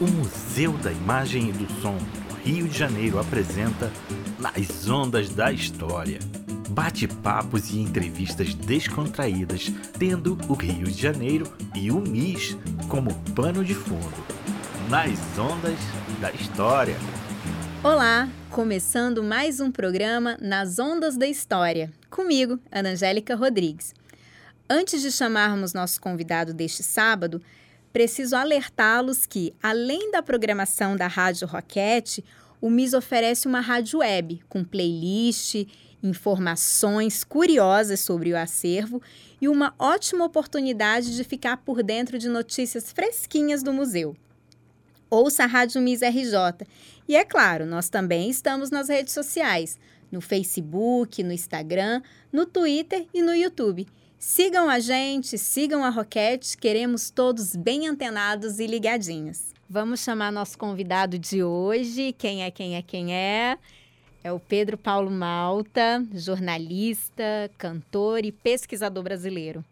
O Museu da Imagem e do Som do Rio de Janeiro apresenta Nas Ondas da História. Bate-papos e entrevistas descontraídas, tendo o Rio de Janeiro e o MIS como pano de fundo. Nas Ondas da História. Olá, começando mais um programa Nas Ondas da História, comigo, Ana Angélica Rodrigues. Antes de chamarmos nosso convidado deste sábado, preciso alertá-los que, além da programação da Rádio Roquete, o MIS oferece uma rádio web com playlist, informações curiosas sobre o acervo e uma ótima oportunidade de ficar por dentro de notícias fresquinhas do museu. Ouça a Rádio MIS RJ. E é claro, nós também estamos nas redes sociais, no Facebook, no Instagram, no Twitter e no YouTube. Sigam a gente, sigam a Roquete, queremos todos bem antenados e ligadinhos. Vamos chamar nosso convidado de hoje. Quem é, quem é, quem é? É o Pedro Paulo Malta, jornalista, cantor e pesquisador brasileiro.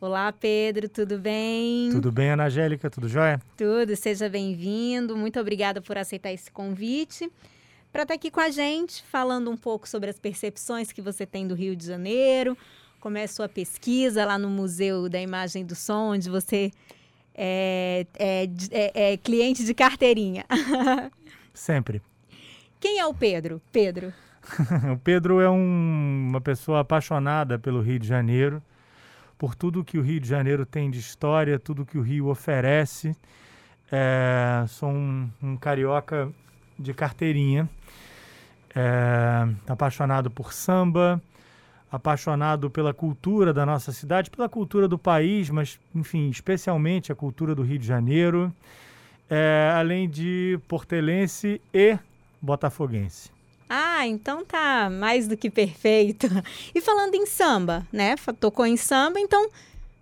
Olá, Pedro, tudo bem? Tudo bem, Ana Angélica, tudo jóia? Tudo, seja bem-vindo. Muito obrigada por aceitar esse convite. Para estar aqui com a gente, falando um pouco sobre as percepções que você tem do Rio de Janeiro, como é a sua pesquisa lá no Museu da Imagem e do Som, onde você é, é, é, é cliente de carteirinha. Sempre. Quem é o Pedro? Pedro. o Pedro é um, uma pessoa apaixonada pelo Rio de Janeiro, por tudo que o Rio de Janeiro tem de história, tudo que o Rio oferece. É, sou um, um, carioca de carteirinha, é, apaixonado por samba, apaixonado pela cultura da nossa cidade, pela cultura do país, mas, enfim, especialmente a cultura do Rio de Janeiro, é, além de portelense e botafoguense. Ah, então tá mais do que perfeito. E falando em samba, né? Tocou em samba, então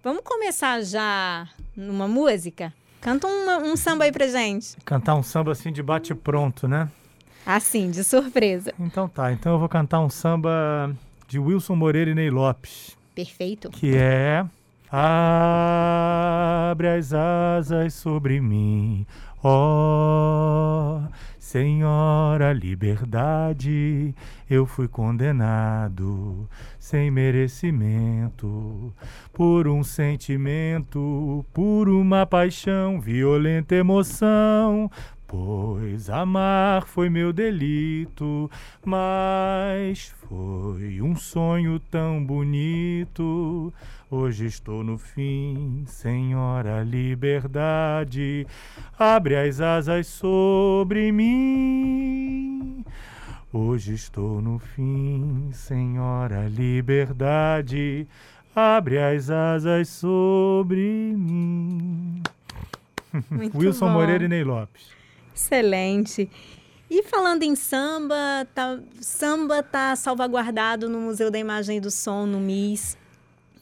vamos começar já numa música? Canta uma, um samba aí pra gente. Cantar um samba assim de bate pronto, né? Assim, de surpresa. Então tá, então eu vou cantar um samba de Wilson Moreira e Ney Lopes. Perfeito. Que é Abre as asas sobre mim, ó oh, Senhora liberdade, eu fui condenado sem merecimento por um sentimento, por uma paixão, violenta emoção, Pois amar foi meu delito, mas foi um sonho tão bonito. Hoje estou no fim, Senhora Liberdade, abre as asas sobre mim. Hoje estou no fim, Senhora Liberdade, abre as asas sobre mim. Muito Wilson bom. Moreira e Ney Lopes. Excelente. E falando em samba, tá, samba tá salvaguardado no Museu da Imagem e do Som, no MIS.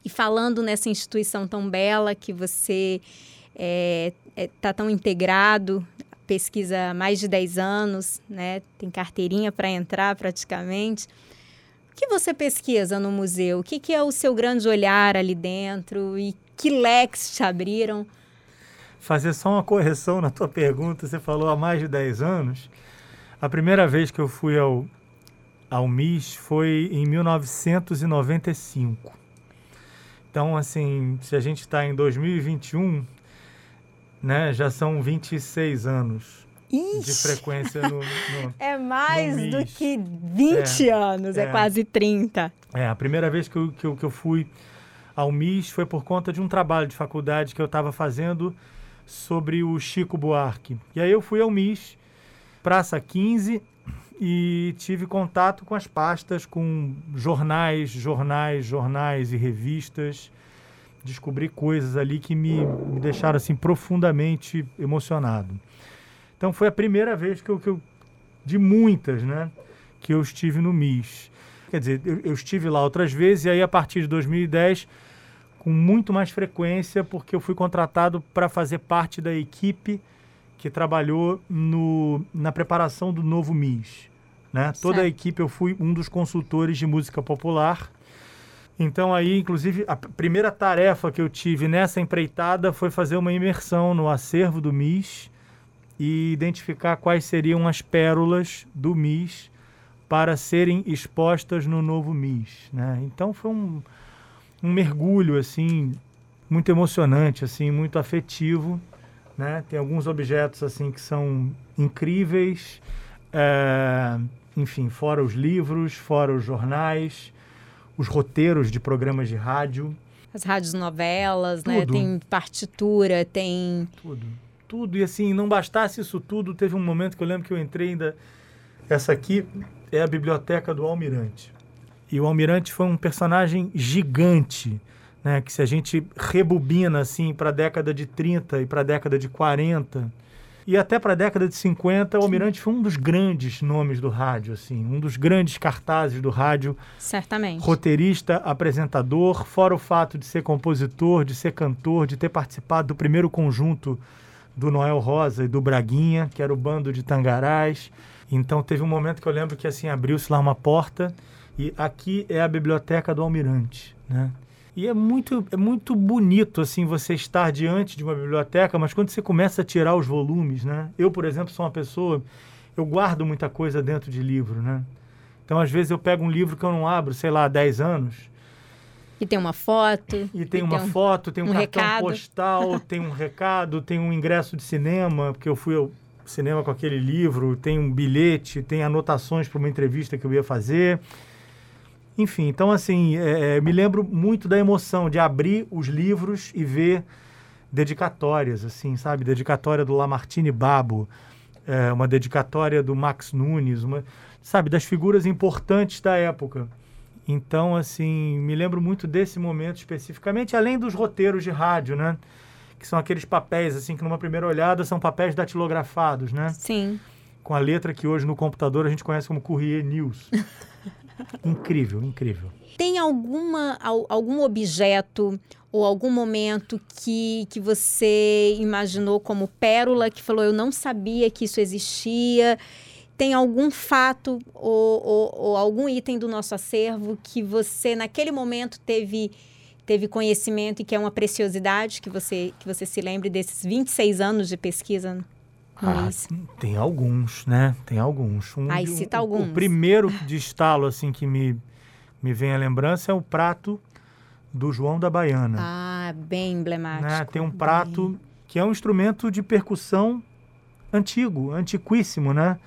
E falando nessa instituição tão bela que você é, é, tá tão integrado, pesquisa há mais de 10 anos, né? tem carteirinha para entrar praticamente. O que você pesquisa no museu? O que, que é o seu grande olhar ali dentro? E que leques te abriram? Fazer só uma correção na tua pergunta. Você falou há mais de 10 anos. A primeira vez que eu fui ao, ao MIS foi em 1995. Então, assim, se a gente está em 2021, né, já são 26 anos Ixi. de frequência no, no É mais no do que 20 É, anos, é. é. quase 30. É, a primeira vez que eu, que eu, que eu fui ao MIS foi por conta de um trabalho de faculdade que eu estava fazendo sobre o Chico Buarque. E aí eu fui ao MIS, Praça 15, e tive contato com as pastas, com jornais, jornais, jornais e revistas. Descobri coisas ali que me, me deixaram assim profundamente emocionado. Então foi a primeira vez que eu, que eu de muitas, né, que eu estive no MIS. Quer dizer, eu, eu estive lá outras vezes e aí a partir de 2010 com muito mais frequência, porque eu fui contratado para fazer parte da equipe que trabalhou no, na preparação do novo MIS. Né? Toda a equipe eu fui um dos consultores de música popular. Então aí, inclusive, a primeira tarefa que eu tive nessa empreitada foi fazer uma imersão no acervo do MIS e identificar quais seriam as pérolas do MIS para serem expostas no novo MIS. Né? Então foi um, um mergulho assim muito emocionante, assim muito afetivo. Né? Tem alguns objetos assim que são incríveis, é, enfim, fora os livros, fora os jornais, os roteiros de programas de rádio. As rádios novelas, né? Tem partitura, tem. Tudo. Tudo. E assim, não bastasse isso tudo, teve um momento que eu lembro que eu entrei ainda. Essa aqui é a biblioteca do Almirante. E o Almirante foi um personagem gigante, né? Que se a gente rebobina assim para a década de 30 e para a década de 40, e até para a década de 50, o Almirante foi um dos grandes nomes do rádio, assim, um dos grandes cartazes do rádio. Certamente. Roteirista, apresentador, fora o fato de ser compositor, de ser cantor, de ter participado do primeiro conjunto do Noel Rosa e do Braguinha, que era o bando de Tangarás. Então teve um momento que eu lembro que assim abriu-se lá uma porta e aqui é a biblioteca do Almirante, né? E é muito, é muito bonito assim você estar diante de uma biblioteca, mas quando você começa a tirar os volumes, né? Eu, por exemplo, sou uma pessoa, eu guardo muita coisa dentro de livro, né? Então, às vezes eu pego um livro que eu não abro, sei lá, há 10 anos. E tem uma foto. E tem uma tem um, foto, tem um, um cartão recado. postal, tem um recado, tem um ingresso de cinema, porque eu fui ao cinema com aquele livro, tem um bilhete, tem anotações para uma entrevista que eu ia fazer. Enfim, então assim, é, é, me lembro muito da emoção de abrir os livros e ver dedicatórias, assim, sabe? Dedicatória do Lamartine Babo, é, uma dedicatória do Max Nunes, uma, sabe? Das figuras importantes da época. Então, assim, me lembro muito desse momento especificamente, além dos roteiros de rádio, né? Que são aqueles papéis, assim, que numa primeira olhada são papéis datilografados, né? Sim. Com a letra que hoje no computador a gente conhece como Courrier News. incrível, incrível. Tem alguma, algum objeto ou algum momento que, que você imaginou como pérola, que falou, eu não sabia que isso existia? Tem algum fato ou, ou, ou algum item do nosso acervo que você, naquele momento, teve teve conhecimento e que é uma preciosidade que você que você se lembre desses 26 anos de pesquisa ah, tem alguns, né? Tem alguns. Um, Aí cita um, alguns. O primeiro de estalo, assim, que me, me vem à lembrança é o prato do João da Baiana. Ah, bem emblemático. Né? Tem um prato bem... que é um instrumento de percussão antigo, antiquíssimo, né?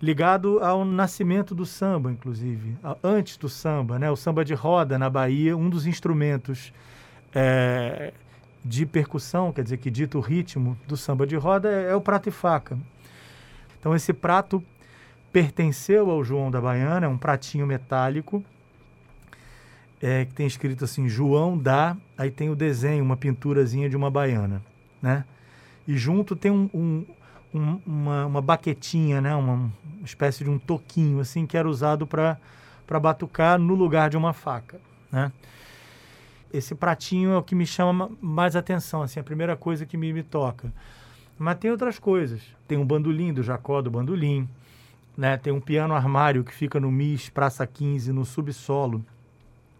Ligado ao nascimento do samba, inclusive. Antes do samba, né? O samba de roda na Bahia, um dos instrumentos é, de percussão, quer dizer, que dita o ritmo do samba de roda, é, é o prato e faca. Então, esse prato pertenceu ao João da Baiana, é um pratinho metálico, é, que tem escrito assim, João dá, aí tem o desenho, uma pinturazinha de uma baiana, né? E junto tem um, um, um, uma, uma baquetinha, né? Uma espécie de um toquinho, assim, que era usado para batucar no lugar de uma faca, né? Esse pratinho é o que me chama mais atenção, assim, a primeira coisa que me, me toca. Mas tem outras coisas. Tem um bandolim do Jacó do Bandolim, né? Tem um piano armário que fica no MIS Praça 15, no subsolo,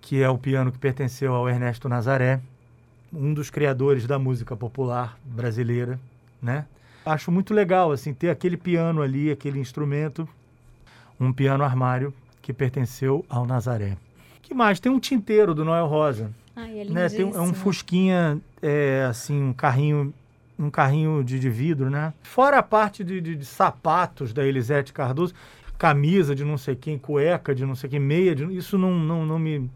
que é o piano que pertenceu ao Ernesto Nazaré, um dos criadores da música popular brasileira, né? Acho muito legal assim ter aquele piano ali, aquele instrumento, um piano armário que pertenceu ao Nazaré. Que mais? Tem um tinteiro do Noel Rosa, Ai, é né? Tem, é um fusquinha, é, assim, um carrinho um carrinho de, de vidro, né? Fora a parte de, de, de, sapatos da Elisete Cardoso, camisa de não sei quem, cueca de não sei quem, meia de... Isso não, não, não me...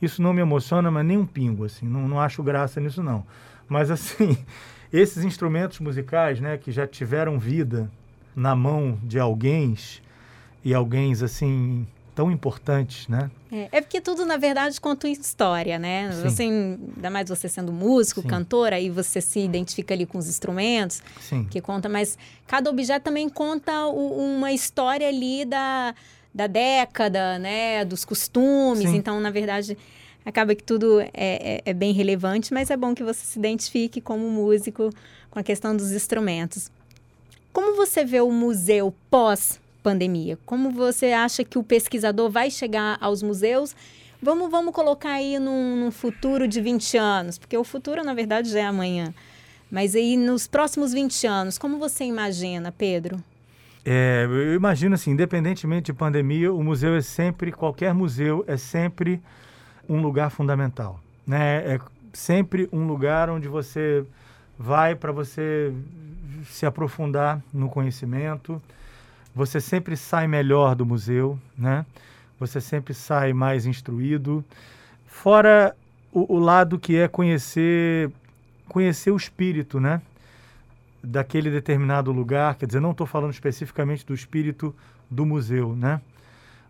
Isso não me emociona, mas nem um pingo, assim. Não, não acho graça nisso, não. Mas, assim, esses instrumentos musicais, né? Que já tiveram vida na mão de alguém e alguém, assim, tão importantes, né? É, é, porque tudo, na verdade, conta história, né? Sim. Você, ainda mais você sendo músico, Sim. cantor, aí você se identifica ali com os instrumentos, Sim. que conta, mas cada objeto também conta o, uma história ali da, da década, né? Dos costumes. Então, na verdade, acaba que tudo é, é, é bem relevante, mas é bom que você se identifique como músico com a questão dos instrumentos. Como você vê o museu pós pandemia? Como você acha que o pesquisador vai chegar aos museus? Vamos, vamos colocar aí num, num futuro de 20 anos, porque o futuro, na verdade, já é amanhã. Mas aí nos próximos 20 anos, como você imagina, Pedro? É, eu imagino assim, independentemente de pandemia, o museu é sempre, qualquer museu é sempre um lugar fundamental, né? É sempre um lugar onde você vai para você se aprofundar no conhecimento. Você sempre sai melhor do museu, né? Você sempre sai mais instruído. Fora o, o lado que é conhecer conhecer o espírito, né? daquele determinado lugar, quer dizer, não estou falando especificamente do espírito do museu, né?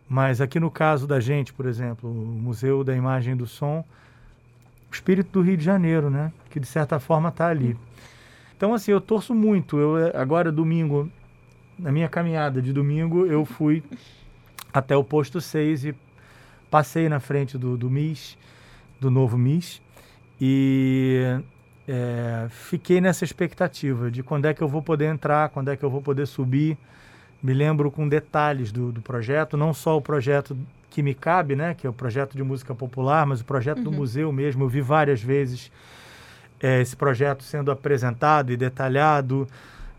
Mas aqui no caso da gente, por exemplo, o Museu da Imagem e do Som, o espírito do Rio de Janeiro, né? Que de certa forma está ali. Então, assim, eu torço muito. Eu agora domingo, na minha caminhada de domingo, eu fui até o posto 6 e passei na frente do, do MIS, do novo MIS, e é, fiquei nessa expectativa de quando é que eu vou poder entrar, quando é que eu vou poder subir. Me lembro com detalhes do, do projeto, não só o projeto que me cabe, né, que é o projeto de música popular, mas o projeto uhum. do museu mesmo. Eu vi várias vezes é, esse projeto sendo apresentado e detalhado.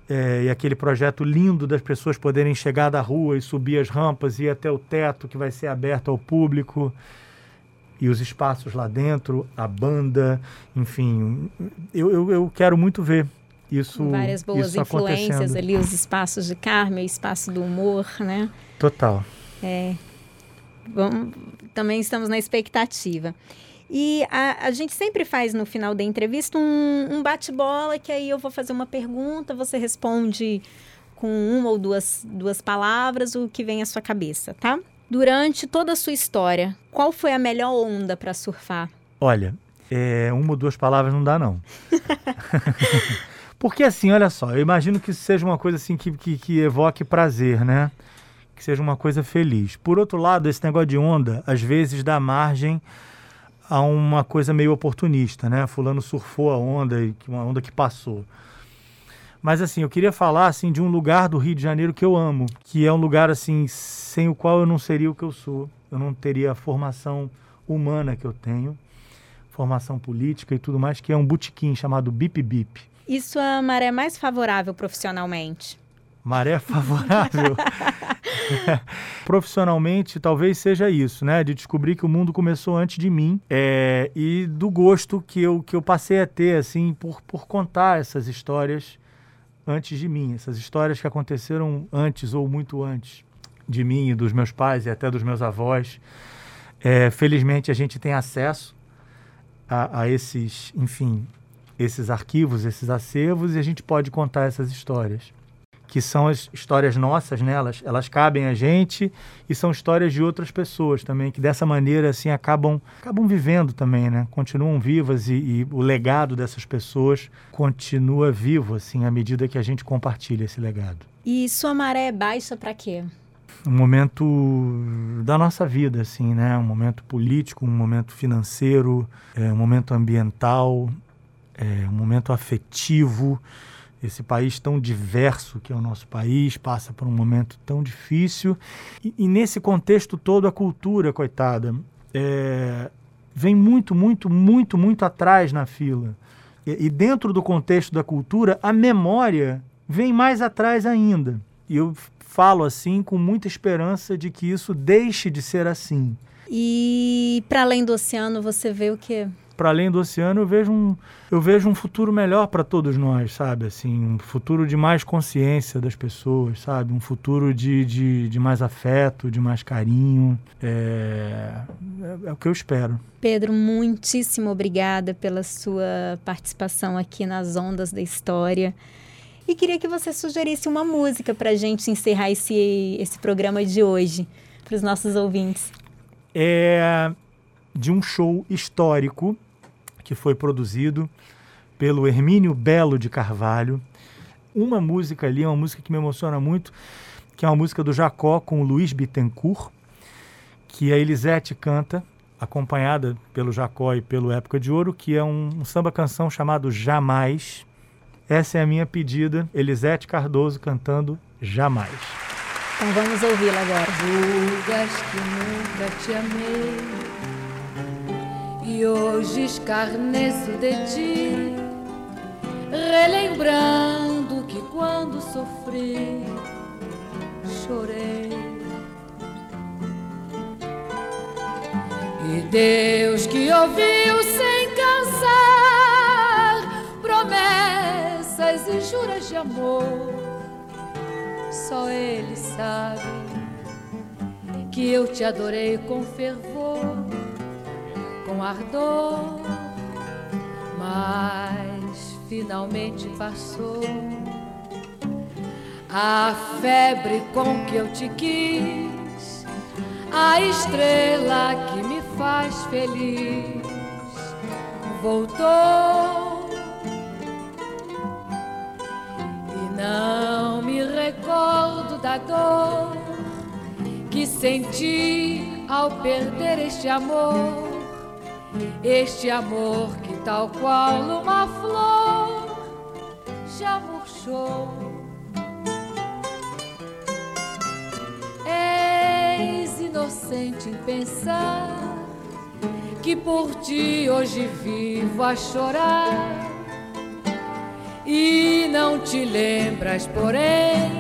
É, e aquele projeto lindo das pessoas poderem chegar da rua e subir as rampas e ir até o teto que vai ser aberto ao público e os espaços lá dentro, a banda, enfim, eu, eu, eu quero muito ver isso Várias boas isso influências ali, os espaços de Carmen, o espaço do humor, né? Total. É. Bom, também estamos na expectativa. E a, a, gente sempre faz no final da entrevista um, um bate-bola, que aí eu vou fazer uma pergunta, você responde com uma ou duas, duas palavras o que vem à sua cabeça, tá? Durante toda a sua história, qual foi a melhor onda para surfar? Olha, é, uma ou duas palavras não dá, não. Porque assim, olha só, eu imagino que seja uma coisa assim que, que, que, evoque prazer, né? Que seja uma coisa feliz. Por outro lado, esse negócio de onda, às vezes dá margem a uma coisa meio oportunista, né? Fulano surfou a onda, uma onda que passou. Mas assim, eu queria falar assim de um lugar do Rio de Janeiro que eu amo, que é um lugar assim sem o qual eu não seria o que eu sou. Eu não teria a formação humana que eu tenho, formação política e tudo mais, que é um botequim chamado Bip Bip. E sua maré mais favorável profissionalmente? Maré favorável? Profissionalmente, talvez seja isso, né? De descobrir que o mundo começou antes de mim é, e do gosto que eu, que eu passei a ter, assim, por, por contar essas histórias antes de mim, essas histórias que aconteceram antes ou muito antes de mim e dos meus pais e até dos meus avós. É, felizmente a gente tem acesso a, a, esses, enfim, esses arquivos, esses acervos e a gente pode contar essas histórias que são as histórias nossas, né? elas, elas cabem a gente e são histórias de outras pessoas também, que dessa maneira assim acabam, acabam vivendo também, né? continuam vivas e, e o legado dessas pessoas continua vivo assim à medida que a gente compartilha esse legado. E sua maré é baixa para quê? um momento da nossa vida, assim, né? Um momento político, um momento financeiro, é, um momento ambiental, é, um momento afetivo, esse país tão diverso que é o nosso país, passa por um momento tão difícil. E, e nesse contexto todo, a cultura, coitada, é, vem muito, muito, muito, muito atrás na fila. E, e dentro do contexto da cultura, a memória vem mais atrás ainda. E eu falo assim com muita esperança de que isso deixe de ser assim. E para além do oceano, você vê o que? Para além do oceano, eu vejo um, eu vejo um futuro melhor para todos nós, sabe? Assim, um futuro de mais consciência das pessoas, sabe? Um futuro de, de, de mais afeto, de mais carinho. É, é, é o que eu espero. Pedro, muitíssimo obrigada pela sua participação aqui nas Ondas da História. E queria que você sugerisse uma música para a gente encerrar esse, esse programa de hoje, para os nossos ouvintes. É, de um show histórico que foi produzido pelo Hermínio Belo de Carvalho. Uma música ali, uma música que me emociona muito, que é uma música do Jacó com o Luiz Bittencourt, que a Elisete canta, acompanhada pelo Jacó e pelo Época de Ouro, que é um, um samba-canção chamado Jamais. Essa é a minha pedida, Elisete Cardoso cantando Jamais. Então vamos ouvi-la agora. Julgas que nunca te amei e hoje escarneço de ti. sofri, chorei. E Deus que ouviu sem cansar promessas e juras de amor, só Ele sabe que eu te adorei com fervor, com ardor, mas finalmente passou a febre com que eu te quis, a estrela que me faz feliz, voltou. E não me recordo da dor que senti ao perder este amor, este amor que, tal qual uma flor, já murchou. inocente em pensar que por ti hoje vivo a chorar. E não te lembras, porém,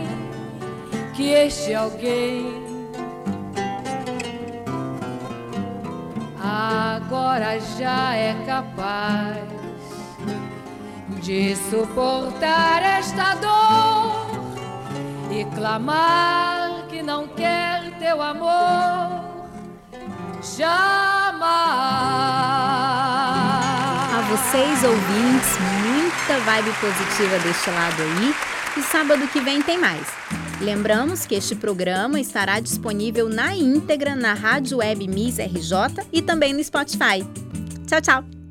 que este alguém agora já é capaz de suportar esta dor e clamar que não quer teu amor jamais. A vocês, ouvintes, muita vibe positiva deste lado aí. E sábado que vem tem mais. Lembramos que este programa estará disponível na íntegra na Rádio Web Miss RJ e também no Spotify. Tchau, tchau!